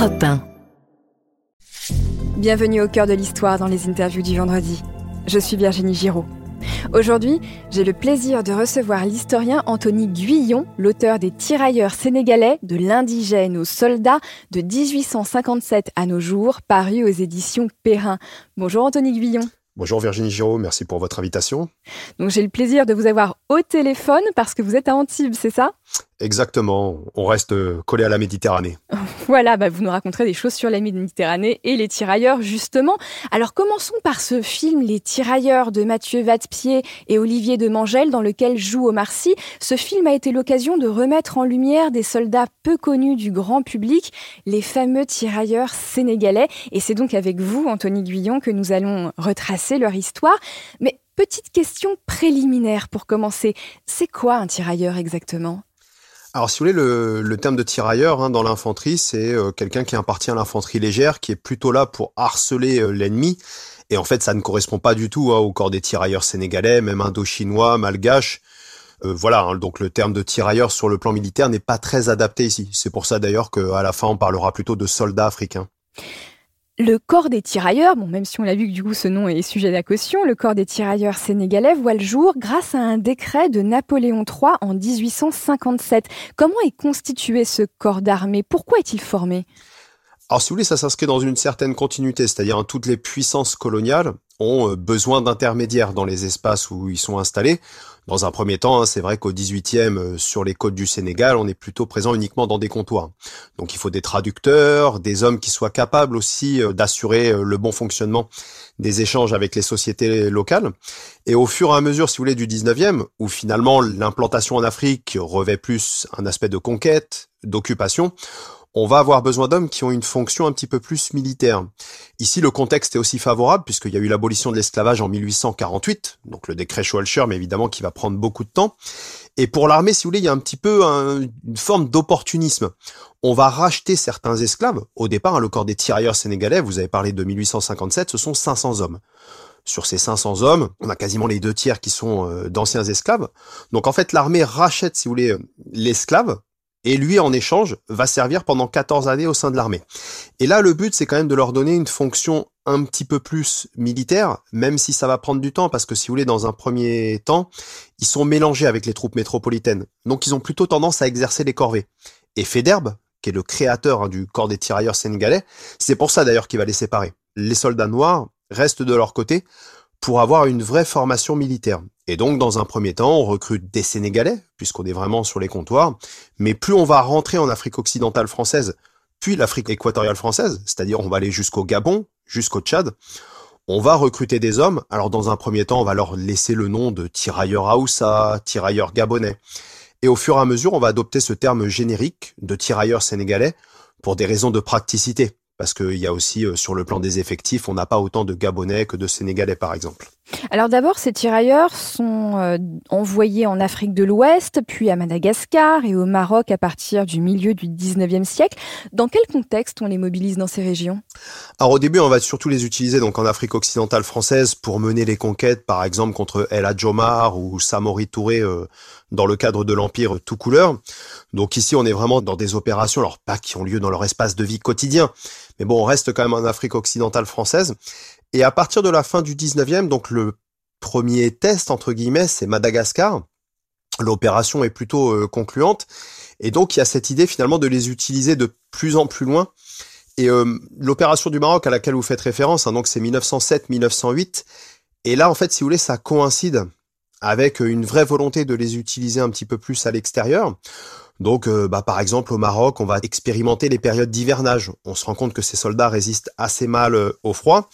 Europe 1. Bienvenue au cœur de l'histoire dans les interviews du vendredi. Je suis Virginie Giraud. Aujourd'hui, j'ai le plaisir de recevoir l'historien Anthony Guyon, l'auteur des Tirailleurs sénégalais, de l'indigène aux soldats, de 1857 à nos jours, paru aux éditions Perrin. Bonjour Anthony Guyon. Bonjour Virginie Giraud, merci pour votre invitation. Donc j'ai le plaisir de vous avoir au téléphone parce que vous êtes à Antibes, c'est ça? Exactement, on reste euh, collé à la Méditerranée. voilà, bah vous nous raconterez des choses sur la Méditerranée et les tirailleurs justement. Alors commençons par ce film Les tirailleurs de Mathieu Vadepied et Olivier de Mangel dans lequel joue Omar Sy. Ce film a été l'occasion de remettre en lumière des soldats peu connus du grand public, les fameux tirailleurs sénégalais. Et c'est donc avec vous, Anthony Guyon, que nous allons retracer leur histoire. Mais petite question préliminaire pour commencer. C'est quoi un tirailleur exactement? Alors, si vous voulez, le, terme de tirailleur hein, dans l'infanterie, c'est euh, quelqu'un qui appartient à l'infanterie légère, qui est plutôt là pour harceler euh, l'ennemi. Et en fait, ça ne correspond pas du tout hein, au corps des tirailleurs sénégalais, même indo-chinois, malgaches. Euh, voilà, hein, donc le terme de tirailleur sur le plan militaire n'est pas très adapté ici. C'est pour ça d'ailleurs qu'à la fin, on parlera plutôt de soldats africains. Le corps des tirailleurs, bon, même si on l'a vu que du coup ce nom est sujet d'accotion, le corps des tirailleurs sénégalais voit le jour grâce à un décret de Napoléon III en 1857. Comment est constitué ce corps d'armée? Pourquoi est-il formé? Alors, si vous voulez, ça s'inscrit dans une certaine continuité, c'est-à-dire hein, toutes les puissances coloniales ont euh, besoin d'intermédiaires dans les espaces où ils sont installés. Dans un premier temps, hein, c'est vrai qu'au 18e, euh, sur les côtes du Sénégal, on est plutôt présent uniquement dans des comptoirs. Donc il faut des traducteurs, des hommes qui soient capables aussi euh, d'assurer le bon fonctionnement des échanges avec les sociétés locales. Et au fur et à mesure, si vous voulez, du 19e, où finalement l'implantation en Afrique revêt plus un aspect de conquête, d'occupation, on va avoir besoin d'hommes qui ont une fonction un petit peu plus militaire. Ici, le contexte est aussi favorable puisqu'il y a eu l'abolition de l'esclavage en 1848, donc le décret Schwalcher, mais évidemment qui va prendre beaucoup de temps. Et pour l'armée, si vous voulez, il y a un petit peu une forme d'opportunisme. On va racheter certains esclaves. Au départ, hein, le corps des tirailleurs sénégalais, vous avez parlé de 1857, ce sont 500 hommes sur ces 500 hommes, on a quasiment les deux tiers qui sont euh, d'anciens esclaves. Donc en fait, l'armée rachète, si vous voulez, l'esclave et lui, en échange, va servir pendant 14 années au sein de l'armée. Et là, le but, c'est quand même de leur donner une fonction un petit peu plus militaire, même si ça va prendre du temps, parce que si vous voulez, dans un premier temps, ils sont mélangés avec les troupes métropolitaines. Donc, ils ont plutôt tendance à exercer les corvées. Et Federbe, qui est le créateur hein, du corps des tirailleurs sénégalais, c'est pour ça d'ailleurs qu'il va les séparer. Les soldats noirs restent de leur côté pour avoir une vraie formation militaire. Et donc, dans un premier temps, on recrute des Sénégalais, puisqu'on est vraiment sur les comptoirs, mais plus on va rentrer en Afrique occidentale française, puis l'Afrique équatoriale française, c'est-à-dire on va aller jusqu'au Gabon, jusqu'au Tchad, on va recruter des hommes. Alors, dans un premier temps, on va leur laisser le nom de tirailleurs Haoussa, tirailleurs gabonais. Et au fur et à mesure, on va adopter ce terme générique de tirailleurs sénégalais pour des raisons de praticité parce qu'il y a aussi euh, sur le plan des effectifs, on n'a pas autant de Gabonais que de Sénégalais par exemple. Alors d'abord, ces tirailleurs sont euh, envoyés en Afrique de l'Ouest, puis à Madagascar et au Maroc à partir du milieu du 19e siècle. Dans quel contexte on les mobilise dans ces régions? Alors au début, on va surtout les utiliser donc en Afrique occidentale française pour mener les conquêtes, par exemple contre El Hadjomar ou Samori Touré euh, dans le cadre de l'Empire tout couleur. Donc ici, on est vraiment dans des opérations, alors pas qui ont lieu dans leur espace de vie quotidien, mais bon, on reste quand même en Afrique occidentale française. Et à partir de la fin du 19e, donc le premier test, entre guillemets, c'est Madagascar. L'opération est plutôt euh, concluante. Et donc, il y a cette idée finalement de les utiliser de plus en plus loin. Et euh, l'opération du Maroc à laquelle vous faites référence, hein, donc c'est 1907-1908. Et là, en fait, si vous voulez, ça coïncide avec une vraie volonté de les utiliser un petit peu plus à l'extérieur. Donc, euh, bah, par exemple, au Maroc, on va expérimenter les périodes d'hivernage. On se rend compte que ces soldats résistent assez mal euh, au froid.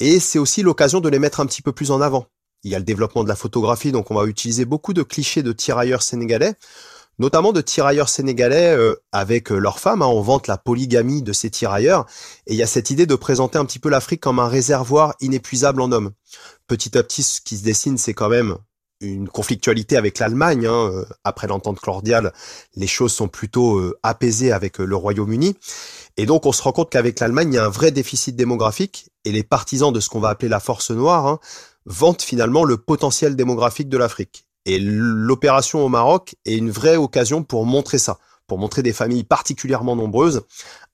Et c'est aussi l'occasion de les mettre un petit peu plus en avant. Il y a le développement de la photographie, donc on va utiliser beaucoup de clichés de tirailleurs sénégalais, notamment de tirailleurs sénégalais euh, avec leurs femmes. Hein. On vante la polygamie de ces tirailleurs. Et il y a cette idée de présenter un petit peu l'Afrique comme un réservoir inépuisable en hommes. Petit à petit, ce qui se dessine, c'est quand même une conflictualité avec l'Allemagne. Hein. Euh, après l'entente cordiale, les choses sont plutôt euh, apaisées avec euh, le Royaume-Uni. Et donc on se rend compte qu'avec l'Allemagne, il y a un vrai déficit démographique. Et les partisans de ce qu'on va appeler la force noire hein, vantent finalement le potentiel démographique de l'Afrique. Et l'opération au Maroc est une vraie occasion pour montrer ça, pour montrer des familles particulièrement nombreuses,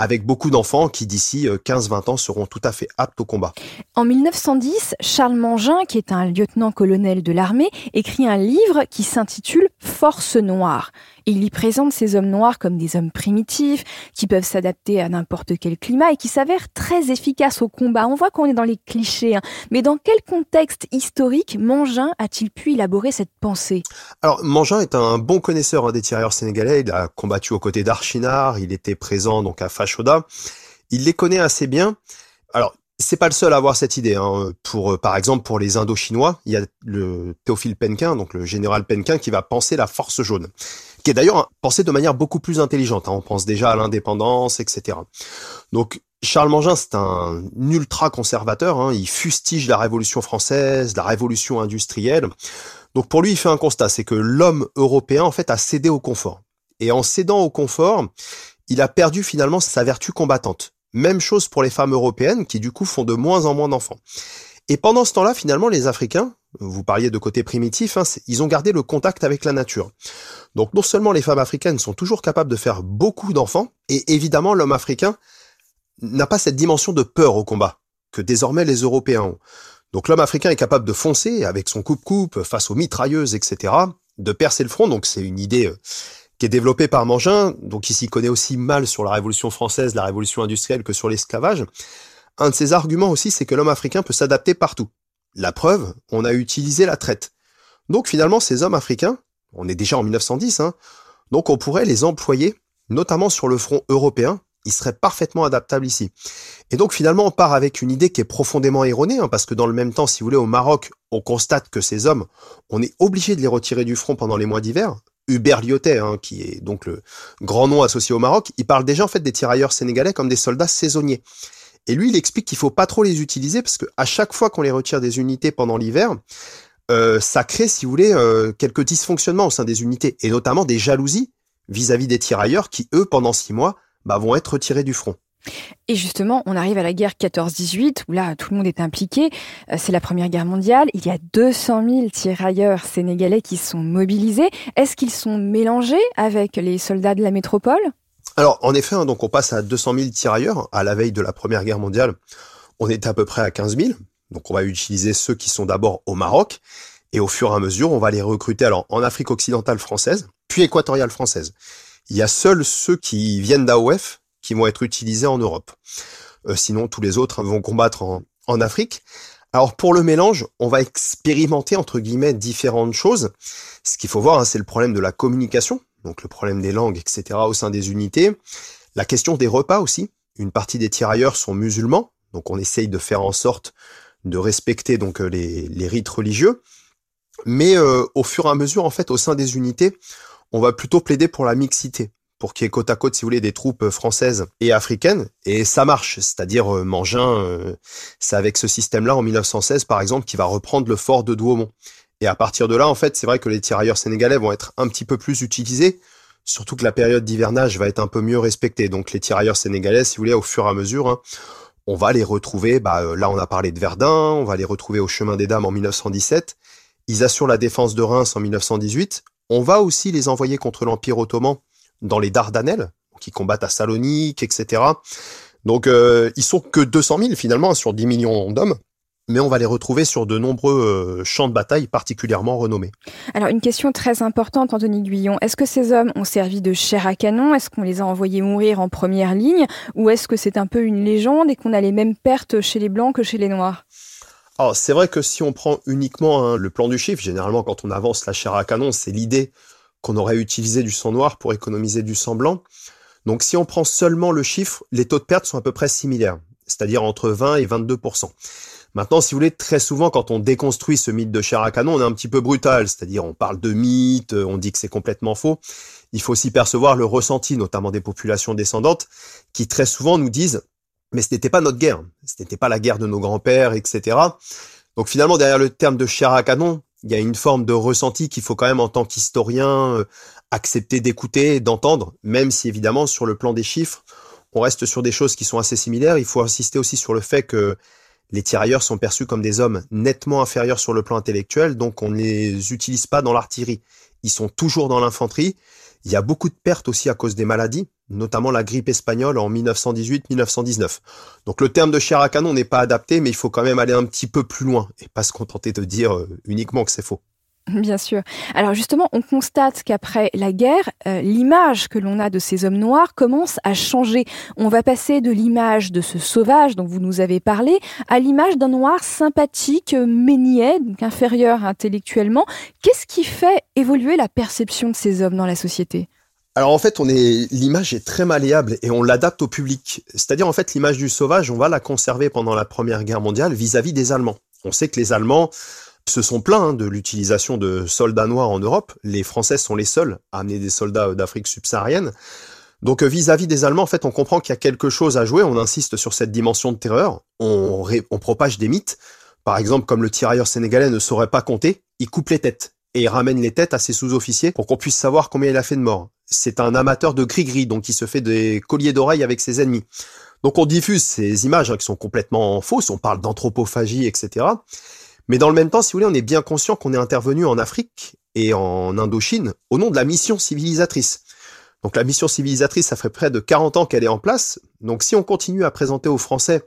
avec beaucoup d'enfants qui d'ici 15-20 ans seront tout à fait aptes au combat. En 1910, Charles Mangin, qui est un lieutenant-colonel de l'armée, écrit un livre qui s'intitule Force noire. Il y présente ces hommes noirs comme des hommes primitifs, qui peuvent s'adapter à n'importe quel climat et qui s'avèrent très efficaces au combat. On voit qu'on est dans les clichés, hein. mais dans quel contexte historique Mangin a-t-il pu élaborer cette pensée? Alors, Mangin est un bon connaisseur hein, des tirailleurs sénégalais. Il a combattu aux côtés d'Archinard, il était présent donc à Fachoda. Il les connaît assez bien. Alors, c'est pas le seul à avoir cette idée. Hein. Pour, euh, par exemple, pour les Indo-Chinois, il y a le Théophile Penquin, donc le général Penquin, qui va penser la force jaune, qui est d'ailleurs pensé de manière beaucoup plus intelligente. Hein. On pense déjà à l'indépendance, etc. Donc Charles Mangin, c'est un ultra conservateur. Hein. Il fustige la Révolution française, la Révolution industrielle. Donc pour lui, il fait un constat, c'est que l'homme européen en fait a cédé au confort. Et en cédant au confort, il a perdu finalement sa vertu combattante. Même chose pour les femmes européennes qui du coup font de moins en moins d'enfants. Et pendant ce temps-là, finalement, les Africains, vous parliez de côté primitif, hein, ils ont gardé le contact avec la nature. Donc non seulement les femmes africaines sont toujours capables de faire beaucoup d'enfants, et évidemment l'homme africain n'a pas cette dimension de peur au combat que désormais les Européens ont. Donc l'homme africain est capable de foncer avec son coupe-coupe face aux mitrailleuses, etc., de percer le front. Donc c'est une idée euh, qui est développé par Mangin, donc il s'y connaît aussi mal sur la Révolution française, la Révolution industrielle que sur l'esclavage. Un de ses arguments aussi, c'est que l'homme africain peut s'adapter partout. La preuve, on a utilisé la traite. Donc finalement, ces hommes africains, on est déjà en 1910, hein, donc on pourrait les employer, notamment sur le front européen, ils seraient parfaitement adaptables ici. Et donc finalement, on part avec une idée qui est profondément erronée, hein, parce que dans le même temps, si vous voulez, au Maroc, on constate que ces hommes, on est obligé de les retirer du front pendant les mois d'hiver, Hubert Lyotet, hein, qui est donc le grand nom associé au Maroc, il parle déjà en fait des tirailleurs sénégalais comme des soldats saisonniers. Et lui, il explique qu'il faut pas trop les utiliser parce que à chaque fois qu'on les retire des unités pendant l'hiver, euh, ça crée, si vous voulez, euh, quelques dysfonctionnements au sein des unités et notamment des jalousies vis-à-vis des tirailleurs qui, eux, pendant six mois, bah, vont être retirés du front. Et justement, on arrive à la guerre 14-18, où là, tout le monde est impliqué. Euh, c'est la Première Guerre mondiale. Il y a 200 000 tirailleurs sénégalais qui sont mobilisés. Est-ce qu'ils sont mélangés avec les soldats de la métropole? Alors, en effet, hein, donc on passe à 200 000 tirailleurs. À la veille de la Première Guerre mondiale, on est à peu près à 15 000. Donc, on va utiliser ceux qui sont d'abord au Maroc. Et au fur et à mesure, on va les recruter en Afrique occidentale française, puis équatoriale française. Il y a seuls ceux qui viennent d'AOF, qui vont être utilisés en Europe. Euh, sinon, tous les autres vont combattre en, Afrique. Alors pour le mélange, on va expérimenter entre guillemets différentes choses. Ce qu'il faut voir, hein, c'est le problème de la communication, donc le problème des langues, etc. au sein des unités. La question des repas aussi. Une partie des tirailleurs sont musulmans, donc on essaye de faire en sorte de respecter donc euh, les, les rites religieux. Mais euh, au fur et à mesure, en fait, au sein des unités, on va plutôt plaider pour la mixité pour qu'il y ait côte à côte, si vous voulez, des troupes euh, françaises et africaines. Et ça marche. C'est-à-dire, euh, Mangin, euh, c'est avec ce système-là, en 1916, par exemple, qui va reprendre le fort de Douaumont. Et à partir de là, en fait, c'est vrai que les tirailleurs sénégalais vont être un petit peu plus utilisés, surtout que la période d'hivernage va être un peu mieux respectée. Donc les tirailleurs sénégalais, si vous voulez, au fur et à mesure, hein, on va les retrouver, bah, là on a parlé de Verdun, on va les retrouver au chemin des dames en 1917. Ils assurent la défense de Reims en 1918. On va aussi les envoyer contre l'Empire ottoman dans les Dardanelles, qui combattent à Salonique, etc. Donc euh, ils sont que 200 000 finalement sur 10 millions d'hommes mais on va les retrouver sur de nombreux euh, champs de bataille particulièrement renommés. Alors une question très importante, Anthony Guyon. Est-ce que ces hommes ont servi de chair à canon? Est-ce qu'on les a envoyés mourir en première ligne? Ou est-ce que c'est un peu une légende et qu'on a les mêmes pertes chez les Blancs que chez les Noirs? Alors c'est vrai que si on prend uniquement hein, le plan du chiffre, généralement quand on avance la chair à canon, c'est l'idée qu'on aurait utilisé du sang noir pour économiser du sang blanc. Donc si on prend seulement le chiffre, les taux de perte sont à peu près similaires, c'est-à-dire entre 20 et 22 Maintenant, si vous voulez, très souvent, quand on déconstruit ce mythe de chair à canon, on est un petit peu brutal, c'est-à-dire on parle de mythe, on dit que c'est complètement faux. Il faut aussi percevoir le ressenti, notamment des populations descendantes, qui très souvent nous disent mais ce n'était pas notre guerre, ce n'était pas la guerre de nos grands-pères, etc. Donc finalement, derrière le terme de chair à canon, il y a une forme de ressenti qu'il faut quand même en tant qu'historien euh, accepter d'écouter, d'entendre, même si évidemment sur le plan des chiffres, on reste sur des choses qui sont assez similaires. Il faut insister aussi sur le fait que les tirailleurs sont perçus comme des hommes nettement inférieurs sur le plan intellectuel, donc on ne les utilise pas dans l'artillerie. Ils sont toujours dans l'infanterie. Il y a beaucoup de pertes aussi à cause des maladies. Notamment la grippe espagnole en 1918-1919. Donc le terme de chair à canon n'est pas adapté, mais il faut quand même aller un petit peu plus loin et pas se contenter de dire euh, uniquement que c'est faux. Bien sûr. Alors justement, on constate qu'après la guerre, euh, l'image que l'on a de ces hommes noirs commence à changer. On va passer de l'image de ce sauvage dont vous nous avez parlé à l'image d'un noir sympathique, mais niais, donc inférieur intellectuellement. Qu'est-ce qui fait évoluer la perception de ces hommes dans la société? Alors en fait, l'image est très malléable et on l'adapte au public. C'est-à-dire en fait l'image du sauvage, on va la conserver pendant la Première Guerre mondiale vis-à-vis des Allemands. On sait que les Allemands se sont plaints hein, de l'utilisation de soldats noirs en Europe. Les Français sont les seuls à amener des soldats d'Afrique subsaharienne. Donc vis-à-vis des Allemands, en fait, on comprend qu'il y a quelque chose à jouer. On insiste sur cette dimension de terreur. On, on propage des mythes. Par exemple, comme le tirailleur sénégalais ne saurait pas compter, il coupe les têtes et il ramène les têtes à ses sous-officiers pour qu'on puisse savoir combien il a fait de morts c'est un amateur de gris-gris, donc il se fait des colliers d'oreilles avec ses ennemis. Donc on diffuse ces images hein, qui sont complètement fausses, on parle d'anthropophagie, etc. Mais dans le même temps, si vous voulez, on est bien conscient qu'on est intervenu en Afrique et en Indochine au nom de la mission civilisatrice. Donc la mission civilisatrice, ça fait près de 40 ans qu'elle est en place. Donc si on continue à présenter aux Français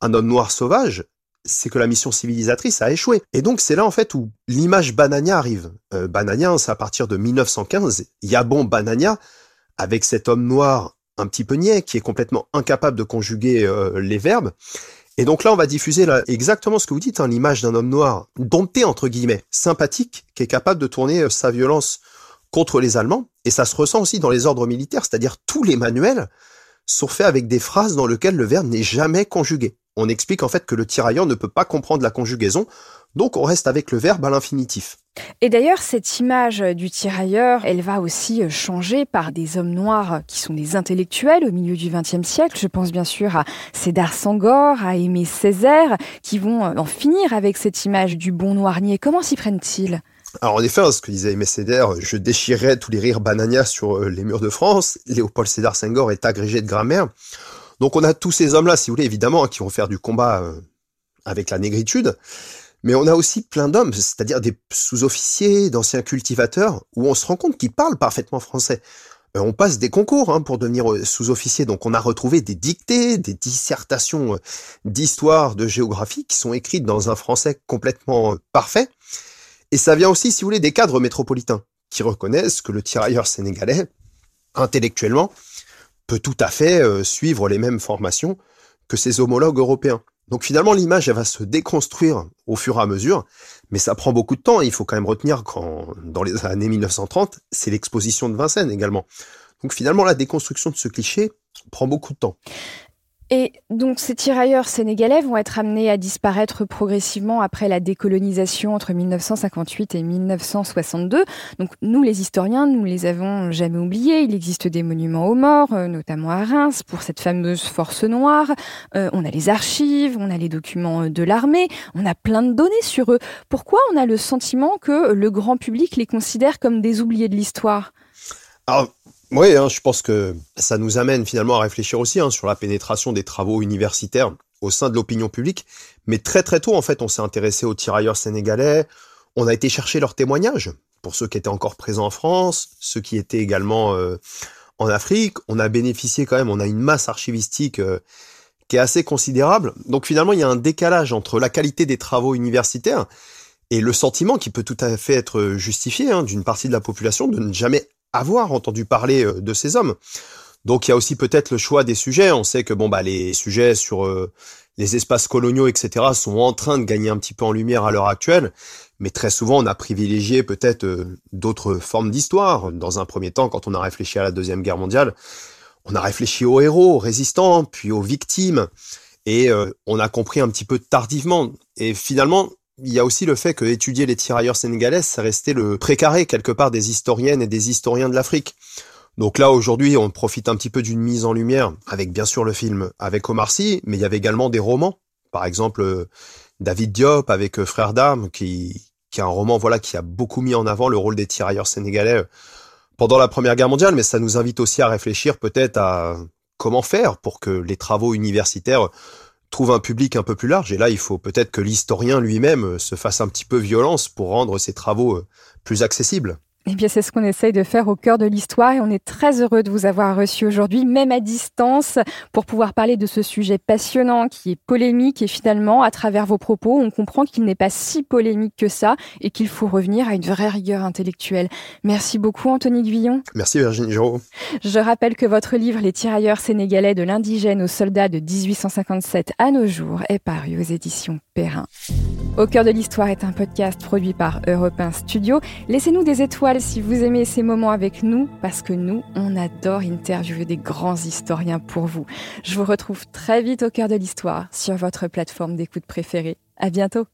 un homme noir sauvage, c'est que la mission civilisatrice a échoué. Et donc c'est là en fait où l'image Banania arrive. Euh, Banania, c'est à partir de 1915. Il y a bon Banania avec cet homme noir un petit peu niais qui est complètement incapable de conjuguer euh, les verbes. Et donc là, on va diffuser là, exactement ce que vous dites, hein, l'image d'un homme noir dompté entre guillemets, sympathique, qui est capable de tourner euh, sa violence contre les Allemands. Et ça se ressent aussi dans les ordres militaires, c'est-à-dire tous les manuels sont faits avec des phrases dans lesquelles le verbe n'est jamais conjugué on explique en fait que le tirailleur ne peut pas comprendre la conjugaison, donc on reste avec le verbe à l'infinitif. Et d'ailleurs, cette image du tirailleur, elle va aussi euh, changer par des hommes noirs qui sont des intellectuels au milieu du XXe siècle. Je pense bien sûr à Cédar Sangor, à Aimé Césaire, qui vont euh, en finir avec cette image du bon noirnier. Comment s'y prennent-ils? Alors en effet, hein, ce que disait Aimé Césaire, je déchirais tous les rires banania sur euh, les murs de France. Léopold Cédar Senghor est agrégé de grammaire. Donc on a tous ces hommes-là, si vous voulez, évidemment, hein, qui vont faire du combat euh, avec la négritude. Mais on a aussi plein d'hommes, c'est-à-dire des sous-officiers, d'anciens cultivateurs, où on se rend compte qu'ils parlent parfaitement français. Euh, on passe des concours hein, pour devenir euh, sous-officier, donc on a retrouvé des dictées, des dissertations d'histoire, de géographie, qui sont écrites dans un français complètement parfait. Et ça vient aussi, si vous voulez, des cadres métropolitains, qui reconnaissent que le tirailleur sénégalais, intellectuellement, peut tout à fait euh, suivre les mêmes formations que ses homologues européens. Donc finalement, l'image, elle va se déconstruire au fur et à mesure, mais ça prend beaucoup de temps. Il faut quand même retenir qu'en dans les années 1930, c'est l'exposition de Vincennes également. Donc finalement, la déconstruction de ce cliché prend beaucoup de temps. Et donc ces tirailleurs sénégalais vont être amenés à disparaître progressivement après la décolonisation entre 1958 et 1962. Donc nous les historiens, nous les avons jamais oubliés. Il existe des monuments aux morts, euh, notamment à Reims pour cette fameuse force noire. Euh, on a les archives, on a les documents de l'armée, on a plein de données sur eux. Pourquoi on a le sentiment que le grand public les considère comme des oubliés de l'histoire? Oui, hein, je pense que ça nous amène finalement à réfléchir aussi hein, sur la pénétration des travaux universitaires au sein de l'opinion publique. Mais très très tôt, en fait, on s'est intéressé aux tirailleurs sénégalais. On a été chercher leurs témoignages pour ceux qui étaient encore présents en France, ceux qui étaient également euh, en Afrique. On a bénéficié quand même, on a une masse archivistique euh, qui est assez considérable. Donc finalement, il y a un décalage entre la qualité des travaux universitaires et le sentiment qui peut tout à fait être justifié hein, d'une partie de la population de ne jamais avoir entendu parler euh, de ces hommes. Donc il y a aussi peut-être le choix des sujets. On sait que bon bah les sujets sur euh, les espaces coloniaux, etc., sont en train de gagner un petit peu en lumière à l'heure actuelle. Mais très souvent, on a privilégié peut-être euh, d'autres formes d'histoire. Dans un premier temps, quand on a réfléchi à la Deuxième Guerre mondiale, on a réfléchi aux héros, résistants, puis aux victimes. Et on a compris un petit peu tardivement. Et finalement, il y a aussi le fait que étudier les tirailleurs sénégalais, ça restait le précaré quelque part des historiennes et des historiens de l'Afrique. Donc là, aujourd'hui, on profite un petit peu d'une mise en lumière, avec bien sûr le film avec Omar Sy, mais il y avait également des romans. Par exemple, euh, David Diop avec euh, Frère d'armes, qui, qui est un roman voilà qui a beaucoup mis en avant le rôle des tirailleurs sénégalais euh, pendant la Première Guerre mondiale, mais ça nous invite aussi à réfléchir peut-être à comment faire pour que les travaux universitaires trouve un public un peu plus large. Et là, il faut peut-être que l'historien lui-même euh, se fasse un petit peu violence pour rendre ses travaux euh, plus accessibles. Eh bien, c'est ce qu'on essaye de faire au cœur de l'histoire et on est très heureux de vous avoir reçu aujourd'hui, même à distance, pour pouvoir parler de ce sujet passionnant qui est polémique et finalement, à travers vos propos, on comprend qu'il n'est pas si polémique que ça et qu'il faut revenir à une vraie rigueur intellectuelle. Merci beaucoup, Anthony Guillon. Merci, Virginie Giraud. Je rappelle que votre livre Les tirailleurs sénégalais de l'indigène aux soldats de 1857 à nos jours est paru aux éditions Perrin. Au cœur de l'histoire est un podcast produit par Europe 1 Studio. Laissez-nous des si vous aimez ces moments avec nous, parce que nous, on adore interviewer des grands historiens pour vous. Je vous retrouve très vite au cœur de l'histoire sur votre plateforme d'écoute préférée. À bientôt!